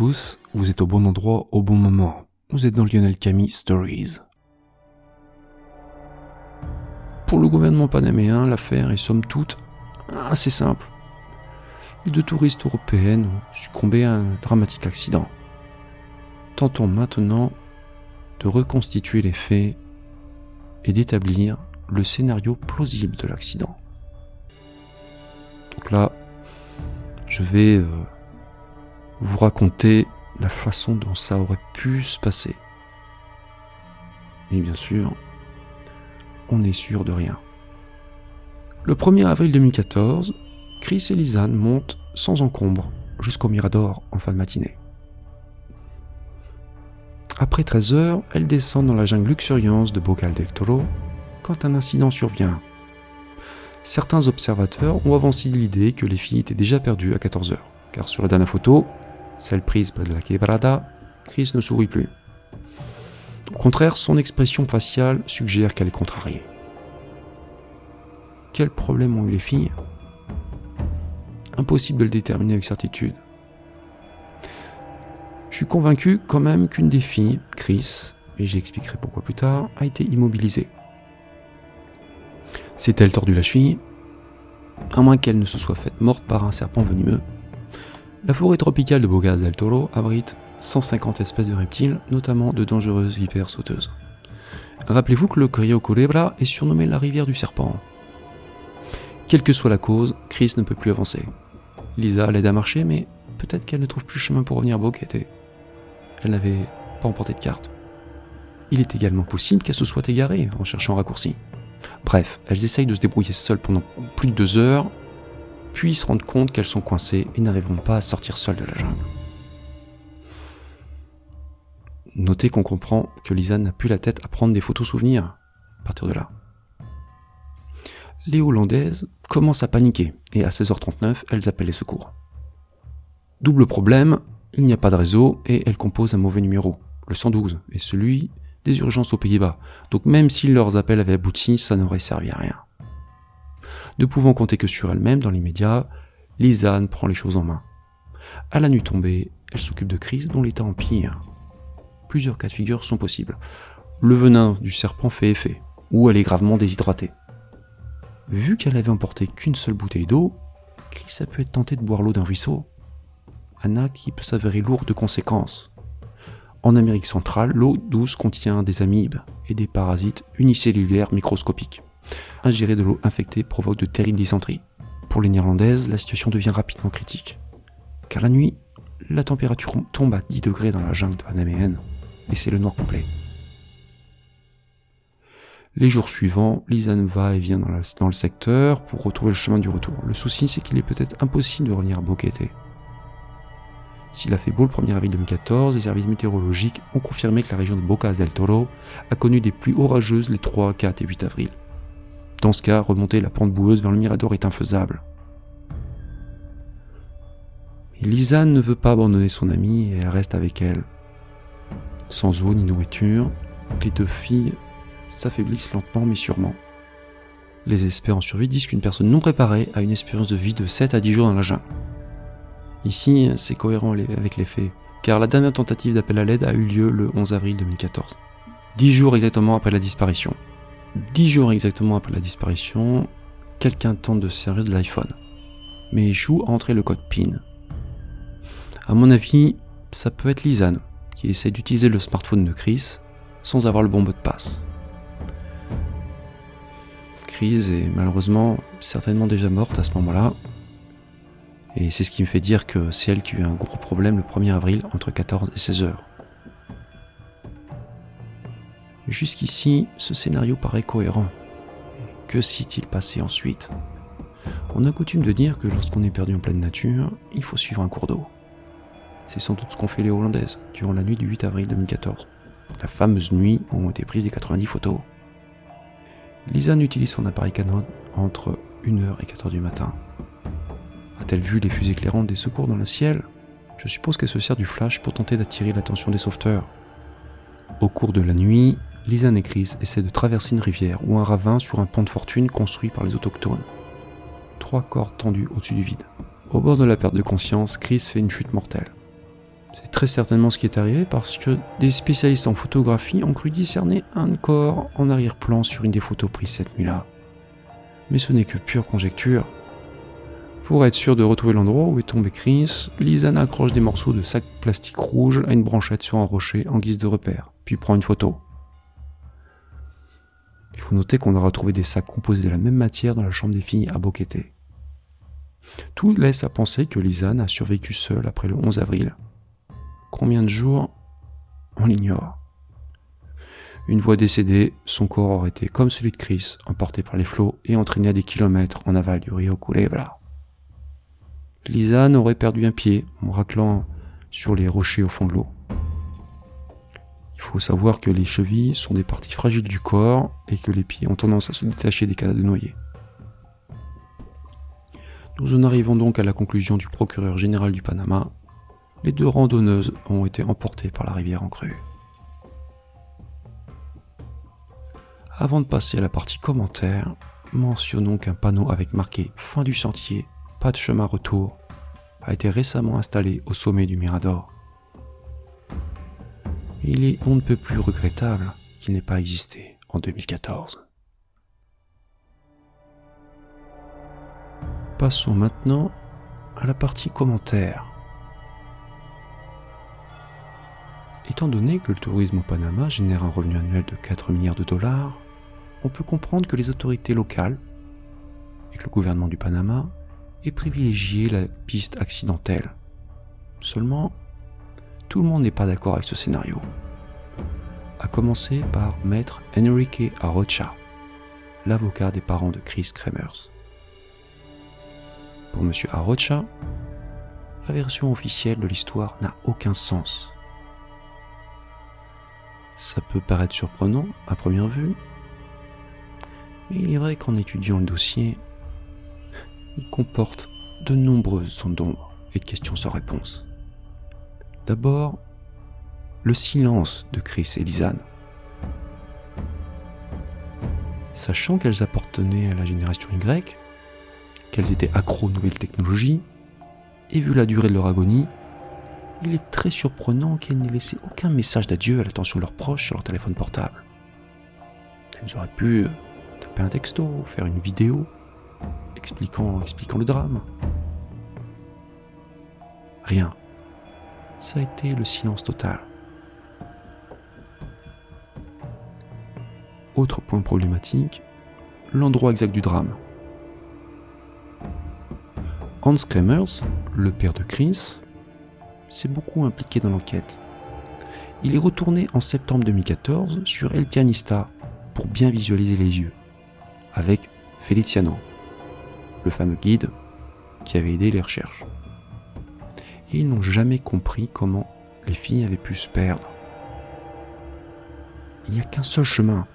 Vous êtes au bon endroit au bon moment. Vous êtes dans Lionel Camille Stories. Pour le gouvernement panaméen, l'affaire est somme toute assez simple. Les deux touristes européennes ont succombé à un dramatique accident. Tentons maintenant de reconstituer les faits et d'établir le scénario plausible de l'accident. Donc là, je vais euh, vous raconter la façon dont ça aurait pu se passer. Et bien sûr, on n'est sûr de rien. Le 1er avril 2014, Chris et Lisanne montent sans encombre jusqu'au Mirador en fin de matinée. Après 13 heures, elles descendent dans la jungle luxuriante de Bocal del Toro quand un incident survient. Certains observateurs ont avancé l'idée que les filles étaient déjà perdues à 14 heures, car sur la dernière photo, celle prise près de la quebrada, Chris ne sourit plus. Au contraire, son expression faciale suggère qu'elle est contrariée. Quel problème ont eu les filles? Impossible de le déterminer avec certitude. Je suis convaincu quand même qu'une des filles, Chris, et j'expliquerai pourquoi plus tard, a été immobilisée. S'est-elle tordu la cheville À moins qu'elle ne se soit faite morte par un serpent venimeux. La forêt tropicale de Bogas del Toro abrite 150 espèces de reptiles, notamment de dangereuses vipères sauteuses. Rappelez-vous que le Cayo Culebra est surnommé la rivière du serpent. Quelle que soit la cause, Chris ne peut plus avancer. Lisa l'aide à marcher, mais peut-être qu'elle ne trouve plus chemin pour revenir à Boquete. Elle n'avait pas emporté de carte. Il est également possible qu'elle se soit égarée en cherchant un raccourci. Bref, elles essayent de se débrouiller seules pendant plus de deux heures, puis se rendent compte qu'elles sont coincées et n'arriveront pas à sortir seules de la jungle. Notez qu'on comprend que Lisa n'a plus la tête à prendre des photos souvenirs à partir de là. Les Hollandaises commencent à paniquer et à 16h39, elles appellent les secours. Double problème, il n'y a pas de réseau et elles composent un mauvais numéro, le 112, et celui des urgences aux Pays-Bas. Donc même si leurs appels avaient abouti, ça n'aurait servi à rien. Ne pouvant compter que sur elle-même dans l'immédiat, Lisanne prend les choses en main. À la nuit tombée, elle s'occupe de Chris dont l'état empire. Plusieurs cas de figure sont possibles. Le venin du serpent fait effet, ou elle est gravement déshydratée. Vu qu'elle avait emporté qu'une seule bouteille d'eau, Chris a pu être tenté de boire l'eau d'un ruisseau. Un acte qui peut s'avérer lourd de conséquences. En Amérique centrale, l'eau douce contient des amibes et des parasites unicellulaires microscopiques. Ingérer de l'eau infectée provoque de terribles dysenteries. Pour les Néerlandaises, la situation devient rapidement critique. Car la nuit, la température tombe à 10 degrés dans la jungle panaméenne, et c'est le noir complet. Les jours suivants, Lisanne va et vient dans, le secteur pour retrouver le chemin du retour. Le souci, c'est qu'il est peut-être impossible de revenir à Boquete. S'il a fait beau le 1er avril 2014, les services météorologiques ont confirmé que la région de Bocas del Toro a connu des pluies orageuses les 3, 4 et 8 avril. Dans ce cas, remonter la pente boueuse vers le Mirador est infaisable. Lisanne ne veut pas abandonner son amie et elle reste avec elle. Sans eau ni nourriture, les deux filles s'affaiblissent lentement mais sûrement. Les experts en survie disent qu'une personne non préparée a une espérance de vie de 7 à 10 jours dans la jungle. Ici, c'est cohérent avec les faits, car la dernière tentative d'appel à l'aide a eu lieu le 11 avril 2014. 10 jours exactement après la disparition. 10 jours exactement après la disparition, quelqu'un tente de servir de l'iPhone, mais échoue à entrer le code PIN. À mon avis, ça peut être Lisanne, qui essaie d'utiliser le smartphone de Chris sans avoir le bon mot de passe. Chris est malheureusement certainement déjà morte à ce moment-là. Et c'est ce qui me fait dire que c'est elle qui a eu un gros problème le 1er avril entre 14 et 16 heures. Jusqu'ici, ce scénario paraît cohérent. Que s'est-il passé ensuite? On a coutume de dire que lorsqu'on est perdu en pleine nature, il faut suivre un cours d'eau. C'est sans doute ce qu'ont fait les Hollandaises durant la nuit du 8 avril 2014. La fameuse nuit où ont été prises les 90 photos. Lisanne utilise son appareil Canon entre 1h et 4h du matin. A-t-elle vu les fusées éclairantes des secours dans le ciel? Je suppose qu'elle se sert du flash pour tenter d'attirer l'attention des sauveteurs. Au cours de la nuit, Lisanne et Chris essaient de traverser une rivière ou un ravin sur un pont de fortune construit par les autochtones. Trois cordes tendues au-dessus du vide. Au bord de la perte de conscience, Chris fait une chute mortelle. C'est très certainement ce qui est arrivé parce que des spécialistes en photographie ont cru discerner un corps en arrière-plan sur une des photos prises cette nuit-là. Mais ce n'est que pure conjecture. Pour être sûr de retrouver l'endroit où est tombé Chris, Lisanne accroche des morceaux de sac plastique rouge à une branchette sur un rocher en guise de repère, puis prend une photo. Il faut noter qu'on a retrouvé des sacs composés de la même matière dans la chambre des filles à Boqueté. Tout laisse à penser que Lisanne a survécu seule après le 11 avril. Combien de jours On l'ignore. Une fois décédée, son corps aurait été comme celui de Chris, emporté par les flots et entraîné à des kilomètres en aval du Rio Culebra. Lisanne aurait perdu un pied en raclant sur les rochers au fond de l'eau. Il faut savoir que les chevilles sont des parties fragiles du corps et que les pieds ont tendance à se détacher des cadavres de noyés. Nous en arrivons donc à la conclusion du procureur général du Panama. Les deux randonneuses ont été emportées par la rivière en crue. Avant de passer à la partie commentaire, mentionnons qu'un panneau avec marqué Fin du sentier, pas de chemin retour a été récemment installé au sommet du Mirador. Il est on ne peut plus regrettable qu'il n'ait pas existé en 2014. Passons maintenant à la partie commentaires. Étant donné que le tourisme au Panama génère un revenu annuel de 4 milliards de dollars, on peut comprendre que les autorités locales et que le gouvernement du Panama aient privilégié la piste accidentelle. Seulement, tout le monde n'est pas d'accord avec ce scénario. À commencer par maître Enrique Arrocha, l'avocat des parents de Chris Kremers. Pour M. Arrocha, la version officielle de l'histoire n'a aucun sens. Ça peut paraître surprenant à première vue, mais il est vrai qu'en étudiant le dossier, il comporte de nombreuses zones d'ombre et de questions sans réponse. D'abord, le silence de Chris et Lisanne. Sachant qu'elles appartenaient à la génération Y, qu'elles étaient accros aux nouvelles technologies, et vu la durée de leur agonie, il est très surprenant qu'elles n'aient laissé aucun message d'adieu à l'attention de leurs proches sur leur téléphone portable. Elles auraient pu taper un texto, faire une vidéo, expliquant, expliquant le drame. Rien. Ça a été le silence total. Autre point problématique, l'endroit exact du drame. Hans Kremers, le père de Chris, s'est beaucoup impliqué dans l'enquête. Il est retourné en septembre 2014 sur El Pianista pour bien visualiser les yeux, avec Feliciano, le fameux guide qui avait aidé les recherches. Ils n'ont jamais compris comment les filles avaient pu se perdre. Il n'y a qu'un seul chemin.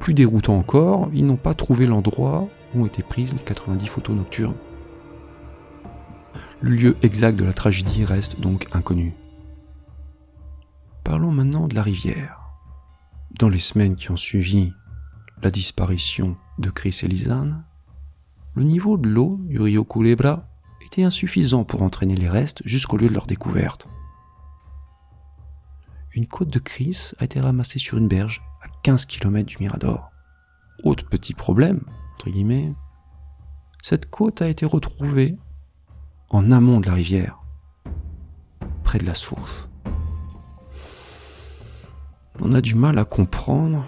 Plus déroutant encore, ils n'ont pas trouvé l'endroit où ont été prises les 90 photos nocturnes. Le lieu exact de la tragédie reste donc inconnu. Parlons maintenant de la rivière. Dans les semaines qui ont suivi la disparition de Chris et Lisanne, le niveau de l'eau du Rio Culebra était insuffisant pour entraîner les restes jusqu'au lieu de leur découverte. Une côte de Chris a été ramassée sur une berge à 15 km du Mirador. Autre petit problème, entre guillemets, cette côte a été retrouvée en amont de la rivière, près de la source. On a du mal à comprendre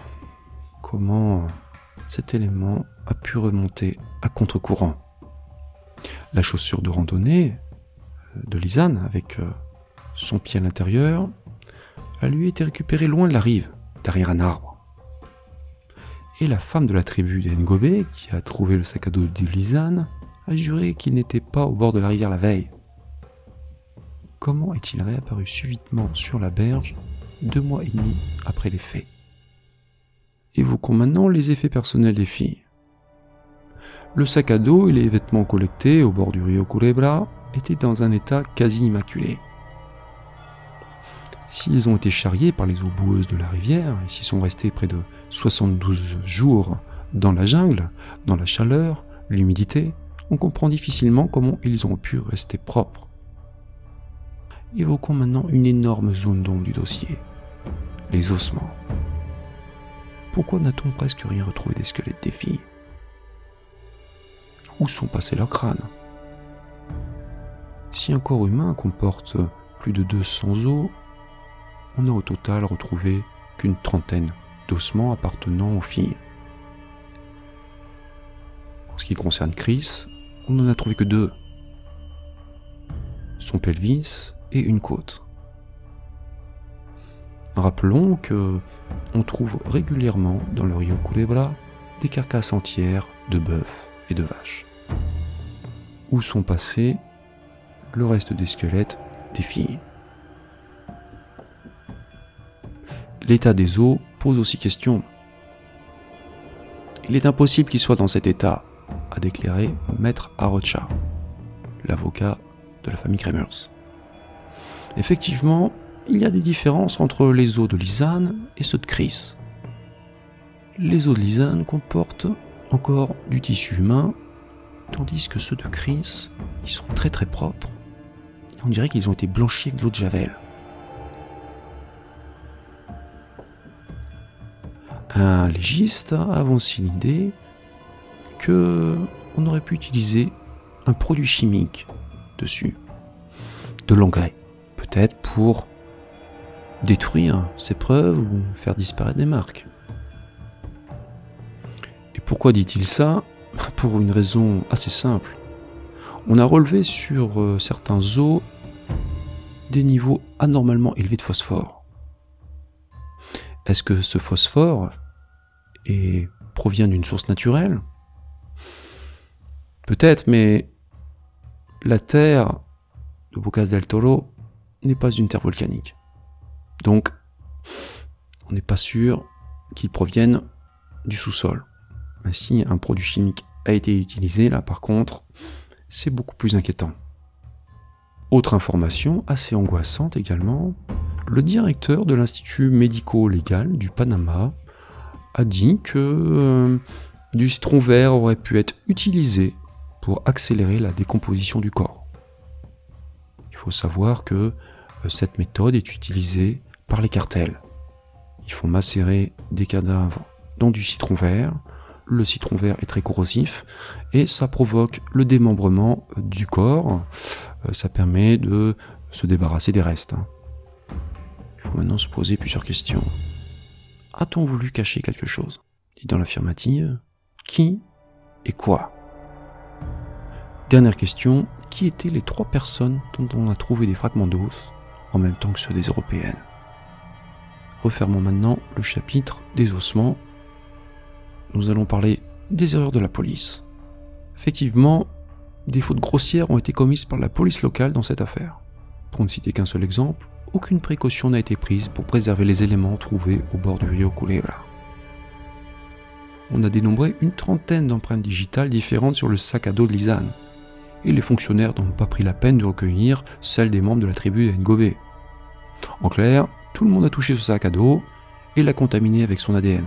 comment cet élément a pu remonter à contre-courant. La chaussure de randonnée euh, de Lisanne, avec euh, son pied à l'intérieur, a lui été récupérée loin de la rive, derrière un arbre. Et la femme de la tribu des qui a trouvé le sac à dos de Lisanne, a juré qu'il n'était pas au bord de la rivière la veille. Comment est-il réapparu subitement sur la berge deux mois et demi après les faits? Évoquons maintenant les effets personnels des filles. Le sac à dos et les vêtements collectés au bord du Rio Culebra étaient dans un état quasi immaculé. S'ils ont été charriés par les eaux boueuses de la rivière et s'ils sont restés près de 72 jours dans la jungle, dans la chaleur, l'humidité, on comprend difficilement comment ils ont pu rester propres. Évoquons maintenant une énorme zone d'ombre du dossier, les ossements. Pourquoi n'a-t-on presque rien retrouvé des squelettes des filles? Où sont passés leurs crânes? Si un corps humain comporte plus de 200 os, on n'a au total retrouvé qu'une trentaine d'ossements appartenant aux filles. En ce qui concerne Chris, on n'en a trouvé que deux. Son pelvis et une côte. Rappelons que on trouve régulièrement dans le Rio Culebra des carcasses entières de bœufs de vaches. Où sont passés le reste des squelettes des filles? L'état des eaux pose aussi question. Il est impossible qu'il soit dans cet état, a déclaré Maître Arocha, l'avocat de la famille Kremers. Effectivement, il y a des différences entre les os de Lisanne et ceux de Chris. Les os de Lisanne comportent encore du tissu humain, tandis que ceux de Chris, ils sont très très propres. On dirait qu'ils ont été blanchis avec de l'eau de Javel. Un légiste a avancé l'idée que on aurait pu utiliser un produit chimique dessus, de l'engrais, peut-être pour détruire ces preuves ou faire disparaître des marques. Pourquoi dit-il ça Pour une raison assez simple. On a relevé sur euh, certains os des niveaux anormalement élevés de phosphore. Est-ce que ce phosphore provient d'une source naturelle? Peut-être, mais la terre de Bocas del Toro n'est pas une terre volcanique. Donc, on n'est pas sûr qu'ils proviennent du sous-sol. Si un produit chimique a été utilisé, là par contre, c'est beaucoup plus inquiétant. Autre information assez angoissante également, le directeur de l'Institut médico-légal du Panama a dit que euh, du citron vert aurait pu être utilisé pour accélérer la décomposition du corps. Il faut savoir que euh, cette méthode est utilisée par les cartels. Ils font macérer des cadavres dans du citron vert. Le citron vert est très corrosif et ça provoque le démembrement du corps. Euh, ça permet de se débarrasser des restes. Hein. Il faut maintenant se poser plusieurs questions. A-t-on voulu cacher quelque chose? Dit dans l'affirmative, qui et quoi? Dernière question, qui étaient les trois personnes dont on a trouvé des fragments d'os en même temps que ceux des Européennes? Refermons maintenant le chapitre des ossements. Nous allons parler des erreurs de la police. Effectivement, des fautes grossières ont été commises par la police locale dans cette affaire. Pour ne citer qu'un seul exemple, aucune précaution n'a été prise pour préserver les éléments trouvés au bord du rio Culebra. On a dénombré une trentaine d'empreintes digitales différentes sur le sac à dos de Lisanne, et les fonctionnaires n'ont pas pris la peine de recueillir celles des membres de la tribu de En clair, tout le monde a touché ce sac à dos et l'a contaminé avec son ADN.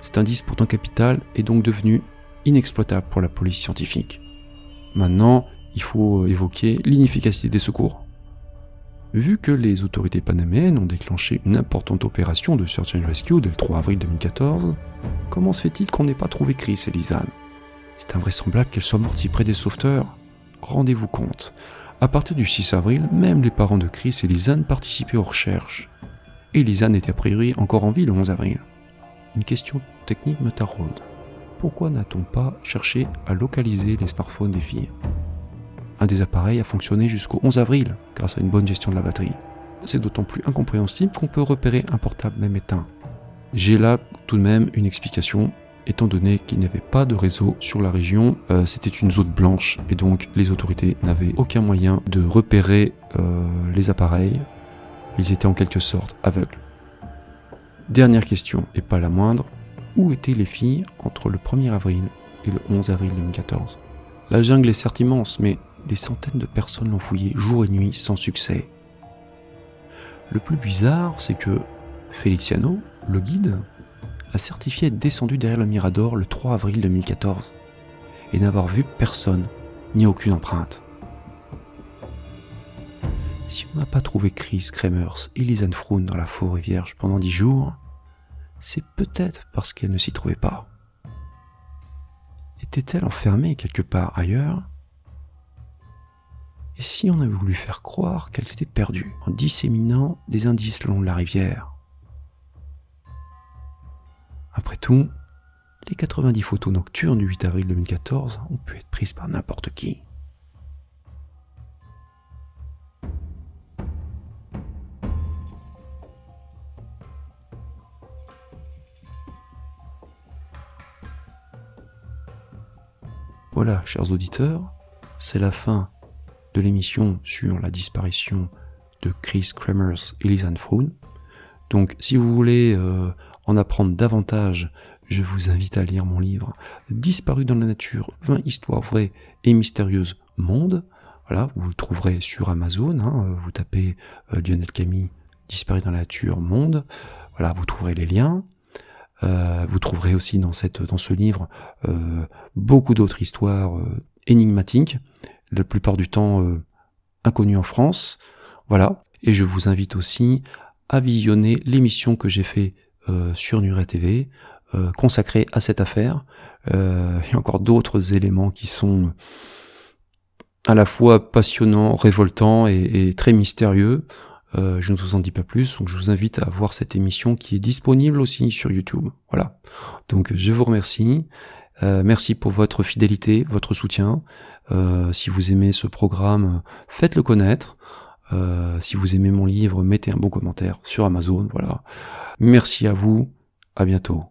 Cet indice pourtant capital est donc devenu inexploitable pour la police scientifique. Maintenant, il faut évoquer l'inefficacité des secours. Vu que les autorités panaméennes ont déclenché une importante opération de search and rescue dès le 3 avril 2014, comment se fait-il qu'on n'ait pas trouvé Chris et Lisanne C'est invraisemblable qu'elle soit morte si près des sauveteurs. Rendez-vous compte, à partir du 6 avril, même les parents de Chris et Lisanne participaient aux recherches. Et Lisanne était a priori encore en vie le 11 avril. Une question technique me taraude. Pourquoi n'a-t-on pas cherché à localiser les smartphones des filles? Un des appareils a fonctionné jusqu'au 11 avril grâce à une bonne gestion de la batterie. C'est d'autant plus incompréhensible qu'on peut repérer un portable même éteint. J'ai là tout de même une explication étant donné qu'il n'y avait pas de réseau sur la région, euh, c'était une zone blanche et donc les autorités n'avaient aucun moyen de repérer euh, les appareils. Ils étaient en quelque sorte aveugles. Dernière question, et pas la moindre, où étaient les filles entre le 1er avril et le 11 avril 2014 La jungle est certes immense, mais des centaines de personnes l'ont fouillé jour et nuit sans succès. Le plus bizarre, c'est que Feliciano, le guide, a certifié être descendu derrière le Mirador le 3 avril 2014 et n'avoir vu personne ni aucune empreinte. Si on n'a pas trouvé Chris Kremers et Lisanne Froun dans la forêt vierge pendant dix jours, c'est peut-être parce qu'elle ne s'y trouvait pas. Était-elle enfermée quelque part ailleurs? Et si on avait voulu faire croire qu'elle s'était perdue en disséminant des indices le long de la rivière? Après tout, les 90 photos nocturnes du 8 avril 2014 ont pu être prises par n'importe qui. Voilà, chers auditeurs, c'est la fin de l'émission sur la disparition de Chris Kremers et Lisanne Froon. Donc, si vous voulez euh, en apprendre davantage, je vous invite à lire mon livre Disparu dans la nature, 20 histoires vraies et mystérieuses monde. Voilà, vous le trouverez sur Amazon. Hein, vous tapez euh, Lionel Camille, Disparu dans la nature, monde. Voilà, vous trouverez les liens. Euh, vous trouverez aussi dans, ce livre euh, beaucoup d'autres histoires euh, énigmatiques, la plupart du temps inconnues en France. Voilà. Et je vous invite aussi à visionner l'émission que j'ai fait sur Nuret TV consacrée à cette affaire. il y a encore d'autres éléments qui sont à la fois passionnants, révoltants et très mystérieux. Euh, je ne vous en dis pas plus, donc je vous invite à voir cette émission qui est disponible aussi sur YouTube. Voilà. Donc je vous remercie. Euh, merci pour votre fidélité, votre soutien. Euh, si vous aimez ce programme, faites-le connaître. si vous aimez mon livre, mettez un bon commentaire sur Amazon. Voilà. Merci à vous. À bientôt.